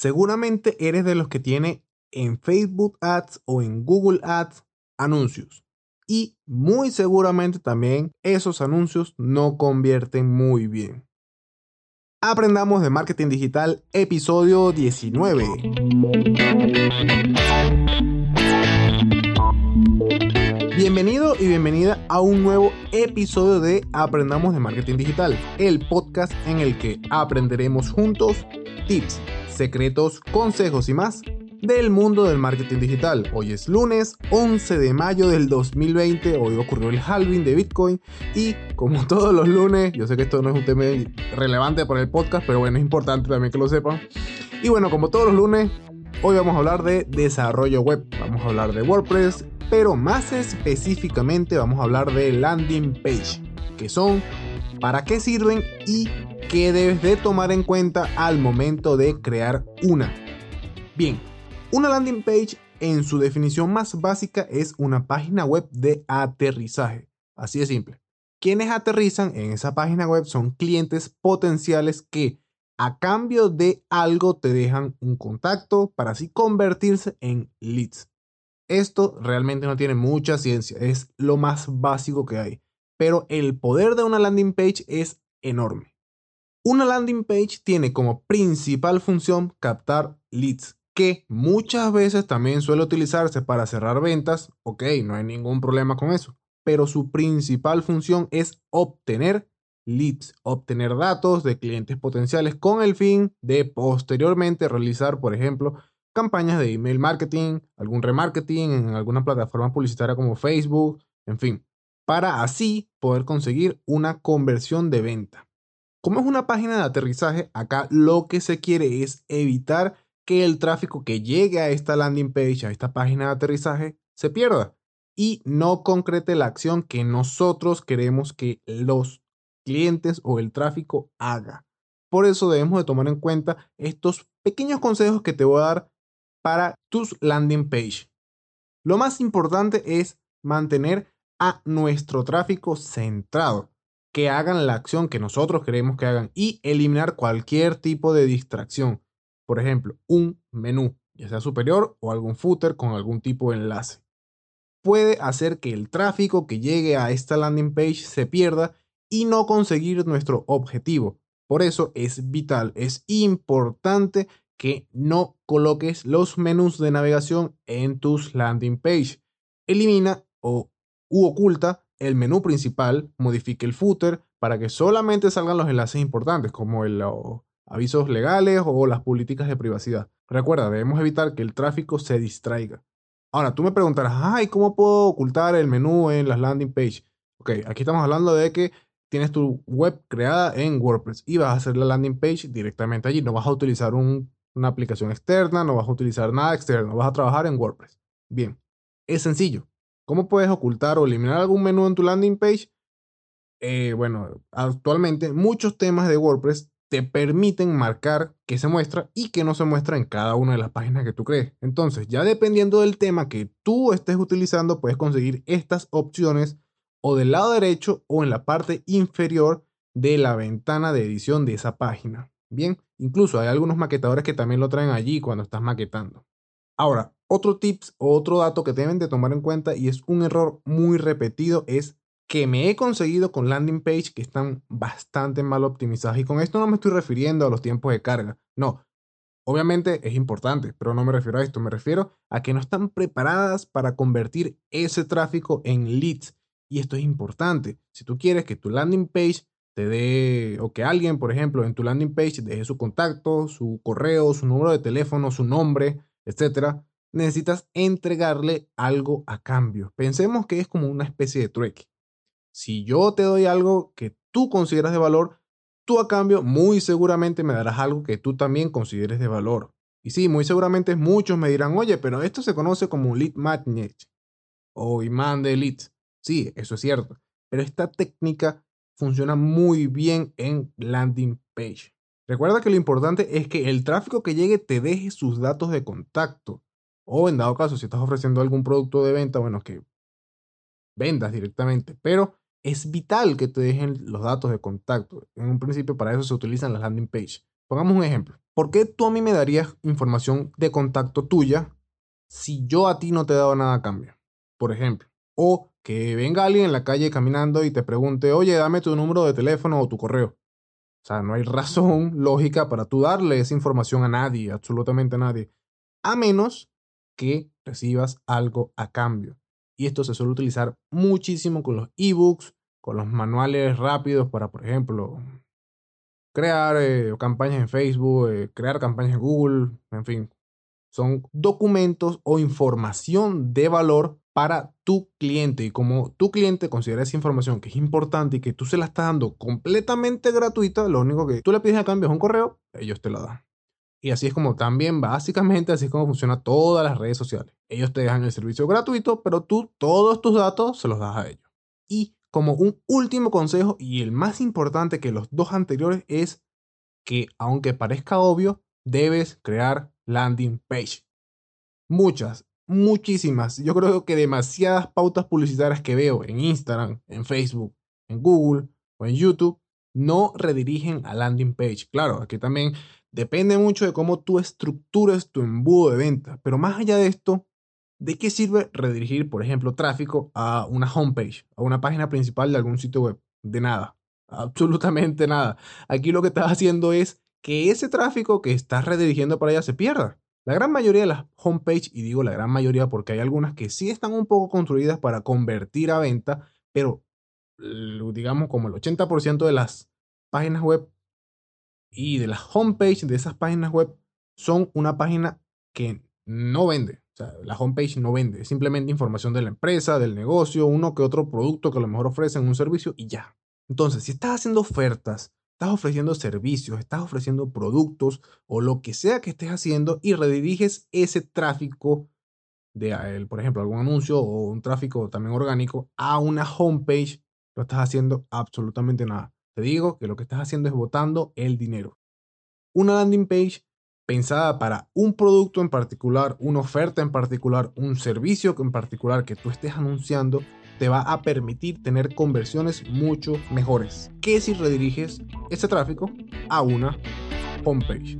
Seguramente eres de los que tiene en Facebook Ads o en Google Ads anuncios. Y muy seguramente también esos anuncios no convierten muy bien. Aprendamos de marketing digital, episodio 19. Bienvenido y bienvenida a un nuevo episodio de Aprendamos de Marketing Digital, el podcast en el que aprenderemos juntos tips, secretos, consejos y más del mundo del marketing digital. Hoy es lunes 11 de mayo del 2020, hoy ocurrió el halving de Bitcoin y como todos los lunes, yo sé que esto no es un tema relevante para el podcast, pero bueno, es importante también que lo sepan. Y bueno, como todos los lunes, hoy vamos a hablar de desarrollo web, vamos a hablar de WordPress, pero más específicamente vamos a hablar de landing page, que son, para qué sirven y qué debes de tomar en cuenta al momento de crear una. Bien, una landing page en su definición más básica es una página web de aterrizaje. Así de simple. Quienes aterrizan en esa página web son clientes potenciales que a cambio de algo te dejan un contacto para así convertirse en leads. Esto realmente no tiene mucha ciencia, es lo más básico que hay, pero el poder de una landing page es enorme. Una landing page tiene como principal función captar leads, que muchas veces también suele utilizarse para cerrar ventas, ok, no hay ningún problema con eso, pero su principal función es obtener leads, obtener datos de clientes potenciales con el fin de posteriormente realizar, por ejemplo, campañas de email marketing, algún remarketing en alguna plataforma publicitaria como Facebook, en fin, para así poder conseguir una conversión de venta. Como es una página de aterrizaje, acá lo que se quiere es evitar que el tráfico que llegue a esta landing page, a esta página de aterrizaje, se pierda y no concrete la acción que nosotros queremos que los clientes o el tráfico haga. Por eso debemos de tomar en cuenta estos pequeños consejos que te voy a dar para tus landing page. Lo más importante es mantener a nuestro tráfico centrado, que hagan la acción que nosotros queremos que hagan y eliminar cualquier tipo de distracción. Por ejemplo, un menú, ya sea superior o algún footer con algún tipo de enlace. Puede hacer que el tráfico que llegue a esta landing page se pierda y no conseguir nuestro objetivo. Por eso es vital, es importante que no coloques los menús de navegación en tus landing page. Elimina o u oculta el menú principal, modifique el footer para que solamente salgan los enlaces importantes como los avisos legales o las políticas de privacidad. Recuerda, debemos evitar que el tráfico se distraiga. Ahora, tú me preguntarás, ay, ¿cómo puedo ocultar el menú en las landing page? Ok, aquí estamos hablando de que tienes tu web creada en WordPress y vas a hacer la landing page directamente allí. No vas a utilizar un una aplicación externa, no vas a utilizar nada externo, vas a trabajar en WordPress. Bien, es sencillo. ¿Cómo puedes ocultar o eliminar algún menú en tu landing page? Eh, bueno, actualmente muchos temas de WordPress te permiten marcar qué se muestra y qué no se muestra en cada una de las páginas que tú crees. Entonces, ya dependiendo del tema que tú estés utilizando, puedes conseguir estas opciones o del lado derecho o en la parte inferior de la ventana de edición de esa página. Bien, incluso hay algunos maquetadores que también lo traen allí cuando estás maquetando. Ahora, otro tips o otro dato que deben de tomar en cuenta y es un error muy repetido es que me he conseguido con landing page que están bastante mal optimizadas. Y con esto no me estoy refiriendo a los tiempos de carga. No, obviamente es importante, pero no me refiero a esto. Me refiero a que no están preparadas para convertir ese tráfico en leads. Y esto es importante. Si tú quieres que tu landing page te dé, o que alguien, por ejemplo, en tu landing page deje su contacto, su correo, su número de teléfono, su nombre, etcétera, necesitas entregarle algo a cambio. Pensemos que es como una especie de trueque. Si yo te doy algo que tú consideras de valor, tú a cambio muy seguramente me darás algo que tú también consideres de valor. Y sí, muy seguramente muchos me dirán, oye, pero esto se conoce como lead magnet o imán de leads. Sí, eso es cierto. Pero esta técnica funciona muy bien en landing page. Recuerda que lo importante es que el tráfico que llegue te deje sus datos de contacto. O en dado caso, si estás ofreciendo algún producto de venta, bueno, que vendas directamente. Pero es vital que te dejen los datos de contacto. En un principio para eso se utilizan las landing page. Pongamos un ejemplo. ¿por qué tú a mí me darías información de contacto tuya si yo a ti no te he dado nada a cambio? Por ejemplo, o que venga alguien en la calle caminando y te pregunte, oye, dame tu número de teléfono o tu correo. O sea, no hay razón lógica para tú darle esa información a nadie, absolutamente a nadie, a menos que recibas algo a cambio. Y esto se suele utilizar muchísimo con los ebooks, con los manuales rápidos para, por ejemplo, crear eh, campañas en Facebook, eh, crear campañas en Google, en fin. Son documentos o información de valor para tu cliente. Y como tu cliente considera esa información que es importante y que tú se la estás dando completamente gratuita, lo único que tú le pides a cambio es un correo, ellos te lo dan. Y así es como también, básicamente, así es como funciona todas las redes sociales. Ellos te dejan el servicio gratuito, pero tú todos tus datos se los das a ellos. Y como un último consejo y el más importante que los dos anteriores es que, aunque parezca obvio, debes crear landing page. Muchas, muchísimas, yo creo que demasiadas pautas publicitarias que veo en Instagram, en Facebook, en Google o en YouTube no redirigen a landing page. Claro, aquí también depende mucho de cómo tú estructures tu embudo de venta, pero más allá de esto, ¿de qué sirve redirigir, por ejemplo, tráfico a una homepage, a una página principal de algún sitio web? De nada, absolutamente nada. Aquí lo que estás haciendo es que ese tráfico que estás redirigiendo para allá se pierda. La gran mayoría de las homepage, y digo la gran mayoría porque hay algunas que sí están un poco construidas para convertir a venta, pero digamos como el 80% de las páginas web y de las homepage de esas páginas web son una página que no vende. O sea, la homepage no vende, es simplemente información de la empresa, del negocio, uno que otro producto que a lo mejor ofrecen un servicio y ya. Entonces, si estás haciendo ofertas estás ofreciendo servicios, estás ofreciendo productos o lo que sea que estés haciendo y rediriges ese tráfico de, por ejemplo, algún anuncio o un tráfico también orgánico a una homepage, no estás haciendo absolutamente nada. Te digo que lo que estás haciendo es botando el dinero. Una landing page pensada para un producto en particular, una oferta en particular, un servicio en particular que tú estés anunciando, te va a permitir tener conversiones mucho mejores que si rediriges ese tráfico a una homepage.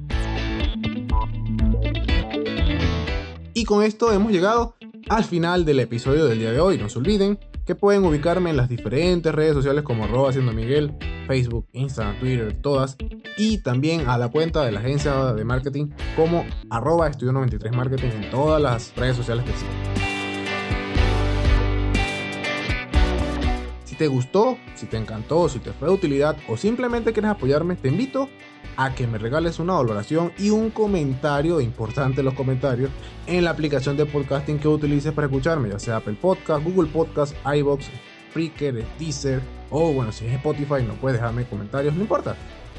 Y con esto hemos llegado al final del episodio del día de hoy. No se olviden que pueden ubicarme en las diferentes redes sociales como arroba haciendo Miguel, Facebook, Instagram, Twitter, todas. Y también a la cuenta de la agencia de marketing como arroba estudio 93 marketing en todas las redes sociales que existen. Te gustó, si te encantó, si te fue de utilidad o simplemente quieres apoyarme, te invito a que me regales una valoración y un comentario, importante los comentarios, en la aplicación de podcasting que utilices para escucharme, ya sea Apple Podcast, Google Podcast, iBox, Spreaker, Deezer o bueno, si es Spotify no puedes dejarme comentarios, no importa.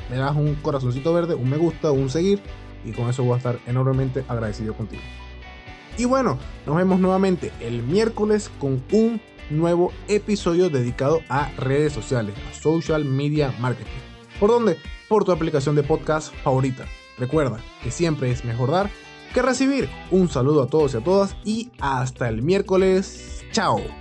Me das un corazoncito verde, un me gusta, un seguir y con eso voy a estar enormemente agradecido contigo. Y bueno, nos vemos nuevamente el miércoles con un nuevo episodio dedicado a redes sociales, a social media marketing. ¿Por dónde? Por tu aplicación de podcast favorita. Recuerda que siempre es mejor dar que recibir. Un saludo a todos y a todas y hasta el miércoles. Chao.